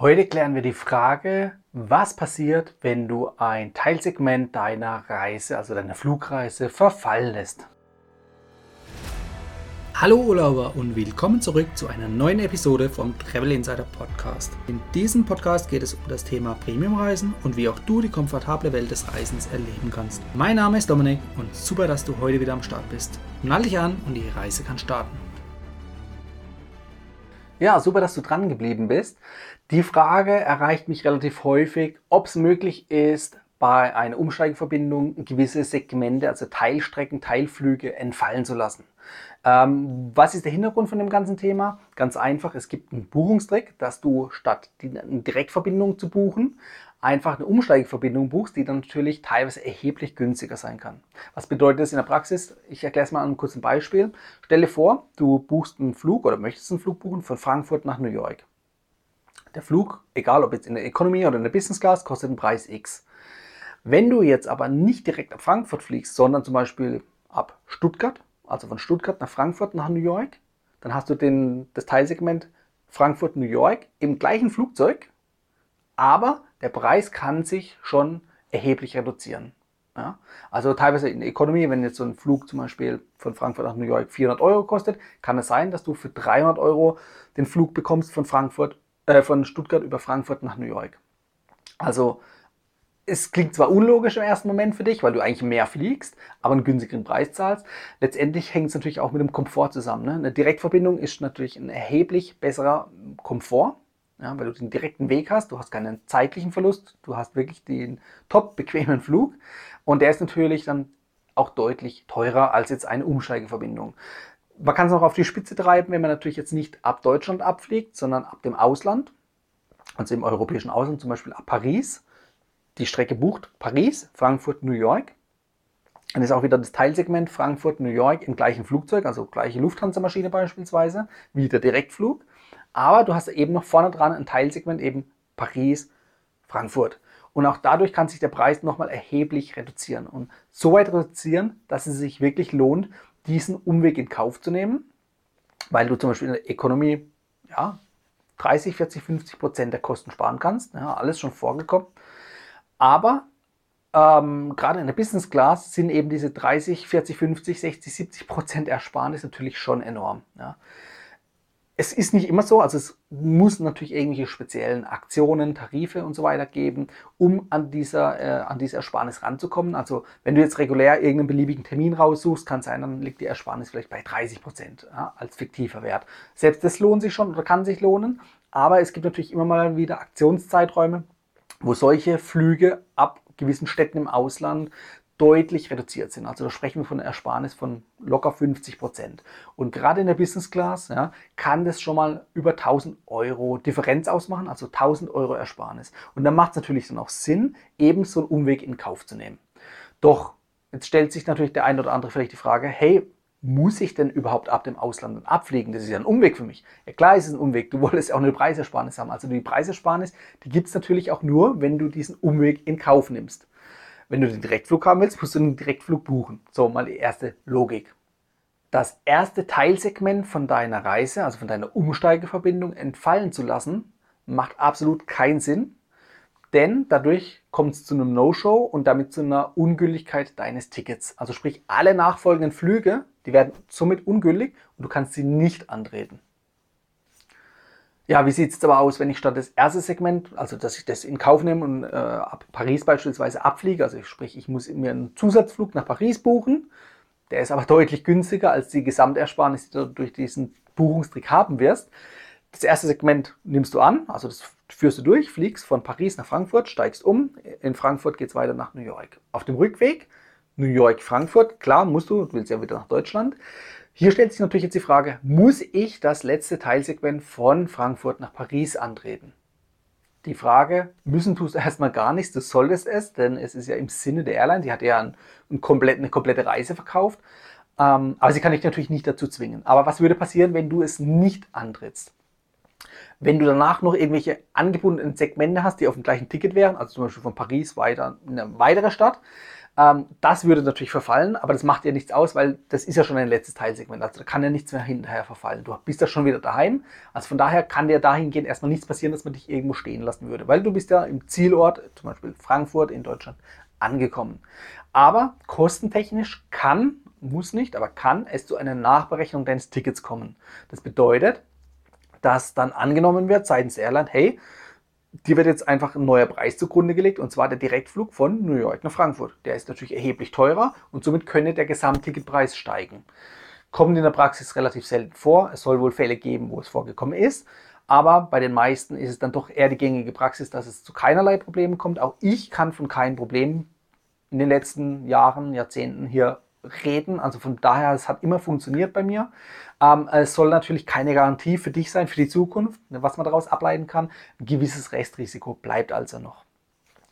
Heute klären wir die Frage, was passiert, wenn du ein Teilsegment deiner Reise, also deiner Flugreise, verfallen lässt. Hallo Urlauber und willkommen zurück zu einer neuen Episode vom Travel Insider Podcast. In diesem Podcast geht es um das Thema Premiumreisen und wie auch du die komfortable Welt des Reisens erleben kannst. Mein Name ist Dominik und super, dass du heute wieder am Start bist. Nall dich an und die Reise kann starten. Ja, super, dass du dran geblieben bist. Die Frage erreicht mich relativ häufig, ob es möglich ist, bei einer Umsteigeverbindung gewisse Segmente, also Teilstrecken, Teilflüge entfallen zu lassen. Ähm, was ist der Hintergrund von dem ganzen Thema? Ganz einfach, es gibt einen Buchungstrick, dass du statt eine Direktverbindung zu buchen, einfach eine Umsteigeverbindung buchst, die dann natürlich teilweise erheblich günstiger sein kann. Was bedeutet das in der Praxis? Ich erkläre es mal an einem kurzen Beispiel. Stelle vor, du buchst einen Flug oder möchtest einen Flug buchen von Frankfurt nach New York. Der Flug, egal ob jetzt in der Economy oder in der Business Class, kostet einen Preis X. Wenn du jetzt aber nicht direkt ab Frankfurt fliegst, sondern zum Beispiel ab Stuttgart, also von Stuttgart nach Frankfurt nach New York, dann hast du den, das Teilsegment Frankfurt-New York im gleichen Flugzeug, aber der Preis kann sich schon erheblich reduzieren. Ja? Also teilweise in der Economy, wenn jetzt so ein Flug zum Beispiel von Frankfurt nach New York 400 Euro kostet, kann es sein, dass du für 300 Euro den Flug bekommst von Frankfurt, äh, von Stuttgart über Frankfurt nach New York. Also es klingt zwar unlogisch im ersten Moment für dich, weil du eigentlich mehr fliegst, aber einen günstigeren Preis zahlst. Letztendlich hängt es natürlich auch mit dem Komfort zusammen. Ne? Eine Direktverbindung ist natürlich ein erheblich besserer Komfort ja, weil du den direkten Weg hast, du hast keinen zeitlichen Verlust, du hast wirklich den top bequemen Flug und der ist natürlich dann auch deutlich teurer als jetzt eine Umsteigeverbindung. Man kann es noch auf die Spitze treiben, wenn man natürlich jetzt nicht ab Deutschland abfliegt, sondern ab dem Ausland, also im europäischen Ausland, zum Beispiel ab Paris. Die Strecke bucht Paris, Frankfurt, New York. Dann ist auch wieder das Teilsegment Frankfurt, New York im gleichen Flugzeug, also gleiche Lufthansa-Maschine beispielsweise, wie der Direktflug. Aber du hast eben noch vorne dran ein Teilsegment, eben Paris, Frankfurt. Und auch dadurch kann sich der Preis nochmal erheblich reduzieren. Und so weit reduzieren, dass es sich wirklich lohnt, diesen Umweg in Kauf zu nehmen, weil du zum Beispiel in der Ökonomie ja, 30, 40, 50 Prozent der Kosten sparen kannst. Ja, alles schon vorgekommen. Aber ähm, gerade in der Business Class sind eben diese 30, 40, 50, 60, 70 Prozent Ersparnis natürlich schon enorm. Ja es ist nicht immer so, also es muss natürlich irgendwelche speziellen Aktionen, Tarife und so weiter geben, um an dieser, äh, an diese Ersparnis ranzukommen. Also wenn du jetzt regulär irgendeinen beliebigen Termin raussuchst, kann sein, dann liegt die Ersparnis vielleicht bei 30 Prozent ja, als fiktiver Wert. Selbst das lohnt sich schon oder kann sich lohnen, aber es gibt natürlich immer mal wieder Aktionszeiträume, wo solche Flüge ab gewissen Städten im Ausland deutlich reduziert sind. Also da sprechen wir von einer Ersparnis von locker 50 Prozent. Und gerade in der Business Class ja, kann das schon mal über 1000 Euro Differenz ausmachen, also 1000 Euro Ersparnis. Und dann macht es natürlich dann auch Sinn, eben so einen Umweg in Kauf zu nehmen. Doch jetzt stellt sich natürlich der eine oder andere vielleicht die Frage, hey, muss ich denn überhaupt ab dem Ausland abfliegen? Das ist ja ein Umweg für mich. Ja klar ist es ein Umweg. Du wolltest ja auch eine Preisersparnis haben. Also die Preisersparnis, die gibt es natürlich auch nur, wenn du diesen Umweg in Kauf nimmst. Wenn du den Direktflug haben willst, musst du den Direktflug buchen. So, mal die erste Logik. Das erste Teilsegment von deiner Reise, also von deiner Umsteigeverbindung, entfallen zu lassen, macht absolut keinen Sinn, denn dadurch kommt es zu einem No-Show und damit zu einer Ungültigkeit deines Tickets. Also sprich, alle nachfolgenden Flüge, die werden somit ungültig und du kannst sie nicht antreten. Ja, wie sieht es aber aus, wenn ich statt das erste Segment, also dass ich das in Kauf nehme und äh, ab Paris beispielsweise abfliege, also sprich, ich muss mir einen Zusatzflug nach Paris buchen, der ist aber deutlich günstiger als die Gesamtersparnis, die du durch diesen Buchungstrick haben wirst. Das erste Segment nimmst du an, also das führst du durch, fliegst von Paris nach Frankfurt, steigst um, in Frankfurt geht es weiter nach New York. Auf dem Rückweg, New York, Frankfurt, klar musst du, du willst ja wieder nach Deutschland, hier stellt sich natürlich jetzt die Frage, muss ich das letzte Teilsegment von Frankfurt nach Paris antreten? Die Frage, müssen tust du erstmal gar nichts, du solltest es, denn es ist ja im Sinne der Airline, die hat ja ein, ein komplett, eine komplette Reise verkauft. Ähm, aber sie kann dich natürlich nicht dazu zwingen. Aber was würde passieren, wenn du es nicht antrittst? Wenn du danach noch irgendwelche angebundenen Segmente hast, die auf dem gleichen Ticket wären, also zum Beispiel von Paris weiter in eine weitere Stadt, Ähm, das würde natürlich verfallen, aber das macht ja nichts aus, weil das ist ja schon ein letztes Teilsegment. Also da kann ja nichts mehr hinterher verfallen. Du bist ja schon wieder daheim. Also von daher kann dir dahingehend erstmal nichts passieren, dass man dich irgendwo stehen lassen würde, weil du bist ja im Zielort, zum Beispiel Frankfurt in Deutschland, angekommen. Aber kostentechnisch kann, muss nicht, aber kann es zu einer Nachberechnung deines Tickets kommen. Das bedeutet, dass dann angenommen wird seitens Airline, hey, dir wird jetzt einfach ein neuer Preis zugrunde gelegt und zwar der Direktflug von New York nach Frankfurt. Der ist natürlich erheblich teurer und somit könnte der Gesamtticketpreis steigen. Kommt in der Praxis relativ selten vor. Es soll wohl Fälle geben, wo es vorgekommen ist. Aber bei den meisten ist es dann doch eher die gängige Praxis, dass es zu keinerlei Problemen kommt. Auch ich kann von keinen Problemen in den letzten Jahren, Jahrzehnten hier reden. Also von daher, es hat immer funktioniert bei mir. Ähm, es soll natürlich keine Garantie für dich sein, für die Zukunft, ne, was man daraus ableiten kann. Ein gewisses Restrisiko bleibt also noch.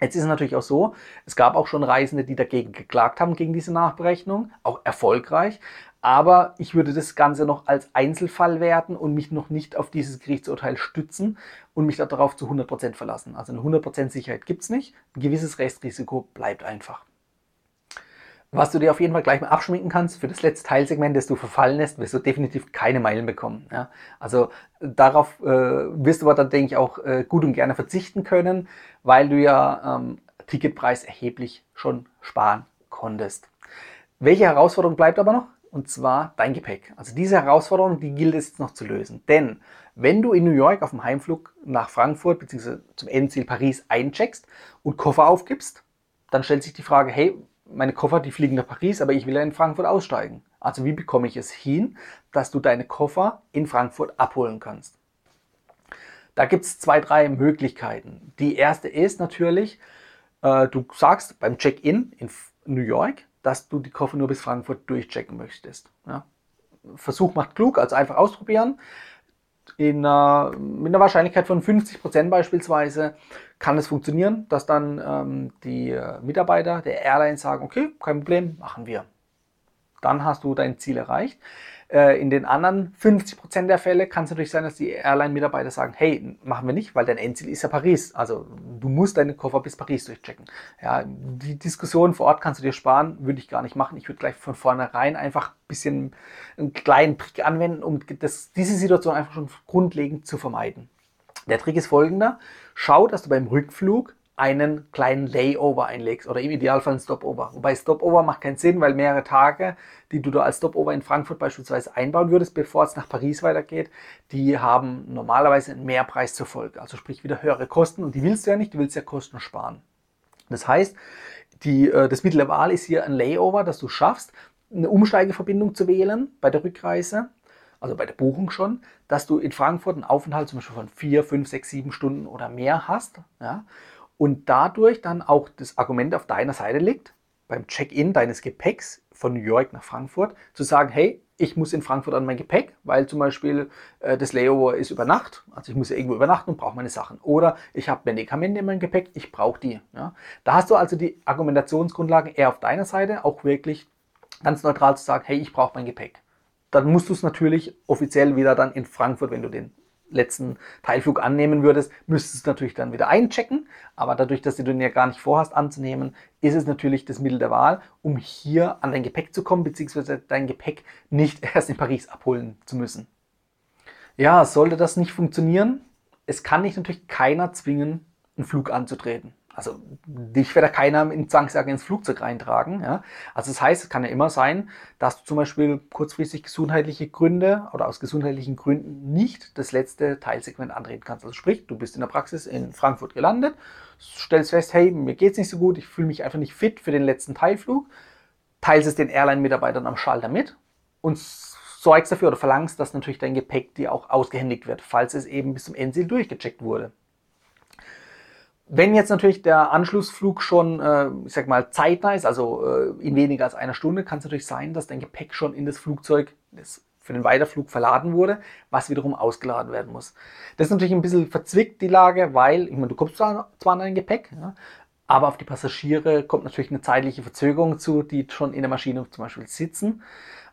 Jetzt ist es natürlich auch so, es gab auch schon Reisende, die dagegen geklagt haben, gegen diese Nachberechnung, auch erfolgreich. Aber ich würde das Ganze noch als Einzelfall werten und mich noch nicht auf dieses Gerichtsurteil stützen und mich darauf zu 100% verlassen. Also eine 100% Sicherheit gibt es nicht. Ein gewisses Restrisiko bleibt einfach. Was du dir auf jeden Fall gleich mal abschminken kannst, für das letzte Teilsegment, das du verfallen lässt, wirst du definitiv keine Meilen bekommen. Ja? Also darauf äh, wirst du aber dann, denke ich, auch äh, gut und gerne verzichten können, weil du ja ähm, Ticketpreis erheblich schon sparen konntest. Welche Herausforderung bleibt aber noch? Und zwar dein Gepäck. Also diese Herausforderung, die gilt es jetzt noch zu lösen. Denn wenn du in New York auf dem Heimflug nach Frankfurt bzw. zum Endziel Paris eincheckst und Koffer aufgibst, dann stellt sich die Frage, hey, meine Koffer, die fliegen nach Paris, aber ich will ja in Frankfurt aussteigen. Also wie bekomme ich es hin, dass du deine Koffer in Frankfurt abholen kannst? Da gibt es zwei, drei Möglichkeiten. Die erste ist natürlich, äh, du sagst beim Check-in in New York, dass du die Koffer nur bis Frankfurt durchchecken möchtest. Ja? Versuch macht klug, also einfach ausprobieren in, äh, mit einer Wahrscheinlichkeit von 50% beispielsweise kann es funktionieren, dass dann ähm, die äh, Mitarbeiter der Airline sagen, okay, kein Problem, machen wir. Dann hast du dein Ziel erreicht. Äh, in den anderen 50% der Fälle kann es natürlich sein, dass die Airline-Mitarbeiter sagen, hey, machen wir nicht, weil dein Endziel ist ja Paris. Also du musst deinen Koffer bis Paris durchchecken. Ja, die Diskussion vor Ort kannst du dir sparen, würde ich gar nicht machen. Ich würde gleich von vornherein einfach ein bisschen einen kleinen Trick anwenden, um das, diese Situation einfach schon grundlegend zu vermeiden. Der Trick ist folgender. Schau, dass du beim Rückflug einen kleinen Layover einlegst oder im Idealfall ein Stopover. Wobei Stopover macht keinen Sinn, weil mehrere Tage, die du da als Stopover in Frankfurt beispielsweise einbauen würdest, bevor es nach Paris weitergeht, die haben normalerweise einen Mehrpreis zur Folge. Also sprich wieder höhere Kosten und die willst du ja nicht, du willst ja Kosten sparen. Das heißt, die, äh, das Mittel der Wahl ist hier ein Layover, dass du schaffst, eine Umsteigeverbindung zu wählen bei der Rückreise also bei der Buchung schon, dass du in Frankfurt einen Aufenthalt zum Beispiel von vier, fünf, sechs, sieben Stunden oder mehr hast. Ja? Und dadurch dann auch das Argument auf deiner Seite liegt, beim Check-in deines Gepäcks von New York nach Frankfurt, zu sagen, hey, ich muss in Frankfurt an mein Gepäck, weil zum Beispiel äh, das Layover ist über Nacht, also ich muss ja irgendwo übernachten und brauche meine Sachen. Oder ich habe Medikamente in meinem Gepäck, ich brauche die. Ja. Da hast du also die Argumentationsgrundlage eher auf deiner Seite, auch wirklich ganz neutral zu sagen, hey, ich brauche mein Gepäck. Dann musst du es natürlich offiziell wieder dann in Frankfurt, wenn du den letzten Teilflug annehmen würdest, müsstest du natürlich dann wieder einchecken. Aber dadurch, dass du den ja gar nicht vorhast anzunehmen, ist es natürlich das Mittel der Wahl, um hier an dein Gepäck zu kommen, beziehungsweise dein Gepäck nicht erst in Paris abholen zu müssen. Ja, sollte das nicht funktionieren, es kann dich natürlich keiner zwingen, einen Flug anzutreten. Also dich wird da keiner in Zwangsjacke ins Flugzeug reintragen. Ja? Also das heißt, es kann ja immer sein, dass du zum Beispiel kurzfristig gesundheitliche Gründe oder aus gesundheitlichen Gründen nicht das letzte Teilsegment antreten kannst. Also sprich, du bist in der Praxis in Frankfurt gelandet, stellst fest, hey, mir geht es nicht so gut, ich fühle mich einfach nicht fit für den letzten Teilflug, teilst es den Airline-Mitarbeitern am Schalter mit und sorgst dafür oder verlangst, dass natürlich dein Gepäck dir auch ausgehändigt wird, falls es eben bis zum Endziel durchgecheckt wurde. Wenn jetzt natürlich der Anschlussflug schon, äh, ich sag mal, zeitnah ist, also äh, in weniger als einer Stunde, kann es natürlich sein, dass dein Gepäck schon in das Flugzeug, das für den Weiterflug verladen wurde, was wiederum ausgeladen werden muss. Das ist natürlich ein bisschen verzwickt, die Lage, weil, ich meine, du kommst zwar, an dein Gepäck, ja, aber auf die Passagiere kommt natürlich eine zeitliche Verzögerung zu, die schon in der Maschine zum Beispiel sitzen.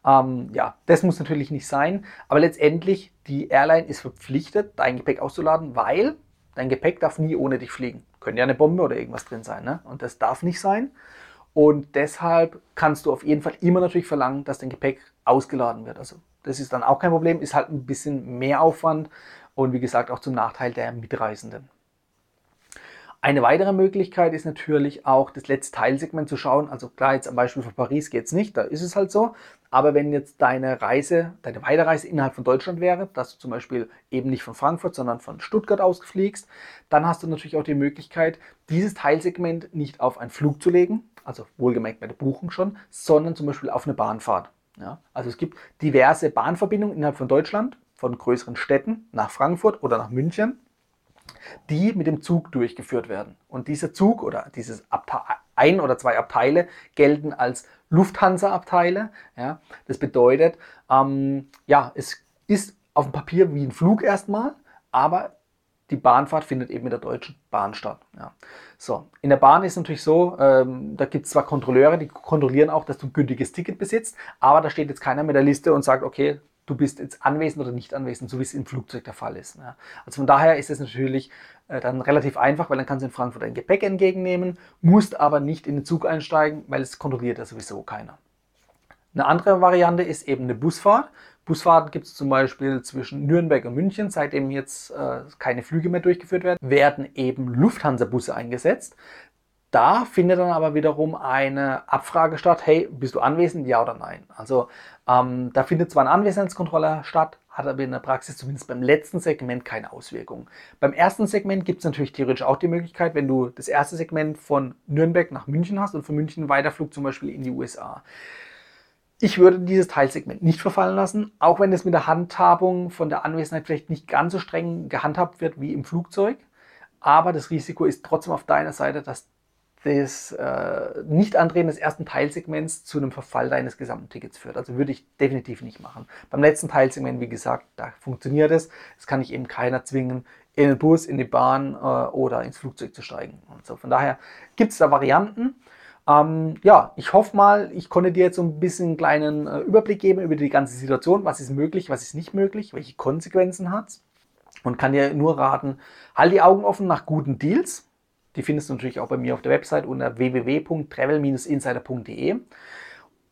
Ähm, ja, das muss natürlich nicht sein, aber letztendlich, die Airline ist verpflichtet, dein Gepäck auszuladen, weil Dein Gepäck darf nie ohne dich fliegen. Könnte ja eine Bombe oder irgendwas drin sein. Ne? Und das darf nicht sein. Und deshalb kannst du auf jeden Fall immer natürlich verlangen, dass dein Gepäck ausgeladen wird. Also das ist dann auch kein Problem, ist halt ein bisschen mehr Aufwand und wie gesagt auch zum Nachteil der Mitreisenden. Eine weitere Möglichkeit ist natürlich auch das letzte Teilsegment zu schauen. Also klar, jetzt am Beispiel von Paris geht es nicht, da ist es halt so. Aber wenn jetzt deine Reise, deine Weiterreise innerhalb von Deutschland wäre, dass du zum Beispiel eben nicht von Frankfurt, sondern von Stuttgart ausfliegst, dann hast du natürlich auch die Möglichkeit, dieses Teilsegment nicht auf einen Flug zu legen, also wohlgemerkt bei der Buchung schon, sondern zum Beispiel auf eine Bahnfahrt. Ja, also es gibt diverse Bahnverbindungen innerhalb von Deutschland, von größeren Städten nach Frankfurt oder nach München die mit dem Zug durchgeführt werden. Und dieser Zug oder dieses Abte ein oder zwei Abteile gelten als Lufthansa-Abteile. Ja, das bedeutet, ähm, ja, es ist auf dem Papier wie ein Flug erstmal, aber die Bahnfahrt findet eben mit der Deutschen Bahn statt. Ja. So, in der Bahn ist natürlich so, ähm, da gibt es zwar Kontrolleure, die kontrollieren auch, dass du ein gültiges Ticket besitzt, aber da steht jetzt keiner mit der Liste und sagt, okay, du bist jetzt anwesend oder nicht anwesend, so wie es im Flugzeug der Fall ist. Ja. Also von daher ist es natürlich äh, dann relativ einfach, weil dann kannst du in Frankfurt dein Gepäck entgegennehmen, musst aber nicht in den Zug einsteigen, weil es kontrolliert ja sowieso keiner. Eine andere Variante ist eben eine Busfahrt. Busfahrten gibt es zum Beispiel zwischen Nürnberg und München. Seitdem jetzt äh, keine Flüge mehr durchgeführt werden, werden eben Lufthansa-Busse eingesetzt. Da findet dann aber wiederum eine Abfrage statt, hey, bist du anwesend, ja oder nein? Also ähm, da findet zwar eine Anwesenheitskontrolle statt, hat aber in der Praxis zumindest beim letzten Segment keine Auswirkungen. Beim ersten Segment gibt es natürlich theoretisch auch die Möglichkeit, wenn du das erste Segment von Nürnberg nach München hast und von München Weiterflug zum Beispiel in die USA. Ich würde dieses Teilsegment nicht verfallen lassen, auch wenn es mit der Handhabung von der Anwesenheit vielleicht nicht ganz so streng gehandhabt wird wie im Flugzeug. Aber das Risiko ist trotzdem auf deiner Seite, dass des äh, Nicht-Andrehen des ersten Teilsegments zu einem Verfall deines gesamten Tickets führt. Also würde ich definitiv nicht machen. Beim letzten Teilsegment, wie gesagt, da funktioniert es. Es kann ich eben keiner zwingen, in den Bus, in die Bahn äh, oder ins Flugzeug zu steigen. Und so. Von daher gibt es da Varianten. Ähm, ja, ich hoffe mal, ich konnte dir jetzt so ein bisschen einen kleinen äh, Überblick geben über die ganze Situation. Was ist möglich, was ist nicht möglich, welche Konsequenzen hat es. Und kann dir nur raten, halt die Augen offen nach guten Deals die findest du natürlich auch bei mir auf der Website unter www.travel-insider.de.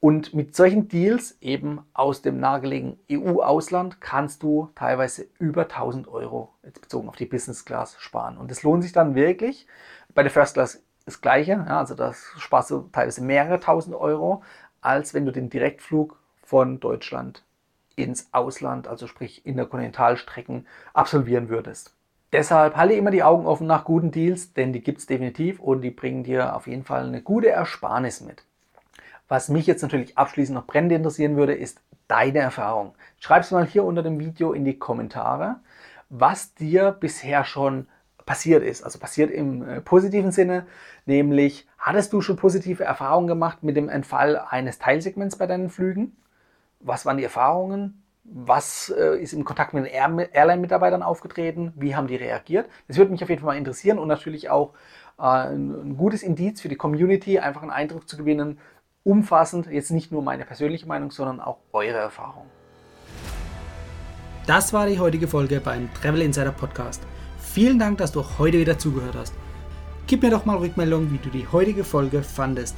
Und mit solchen Deals eben aus dem nahegelegenen EU-Ausland kannst du teilweise über 1000 Euro jetzt bezogen auf die Business Class sparen. Und das lohnt sich dann wirklich. Bei der First Class das Gleiche, ja, also das sparst du teilweise mehrere tausend Euro, als wenn du den Direktflug von Deutschland ins Ausland, also sprich Interkontinentalstrecken, absolvieren würdest. Deshalb halte immer die Augen offen nach guten Deals, denn die gibt es definitiv und die bringen dir auf jeden Fall eine gute Ersparnis mit. Was mich jetzt natürlich abschließend noch brennend interessieren würde, ist deine Erfahrung. Schreib es mal hier unter dem Video in die Kommentare, was dir bisher schon passiert ist. Also passiert im äh, positiven Sinne, nämlich hattest du schon positive Erfahrungen gemacht mit dem Entfall eines Teilsegments bei deinen Flügen? Was waren die Erfahrungen? Was äh, ist im Kontakt mit den Airline-Mitarbeitern aufgetreten? Wie haben die reagiert? Das würde mich auf jeden Fall mal interessieren und natürlich auch äh, ein gutes Indiz für die Community, einfach einen Eindruck zu gewinnen, umfassend, jetzt nicht nur meine persönliche Meinung, sondern auch eure Erfahrung. Das war die heutige Folge beim Travel Insider Podcast. Vielen Dank, dass du heute wieder zugehört hast. Gib mir doch mal Rückmeldung, wie du die heutige Folge fandest.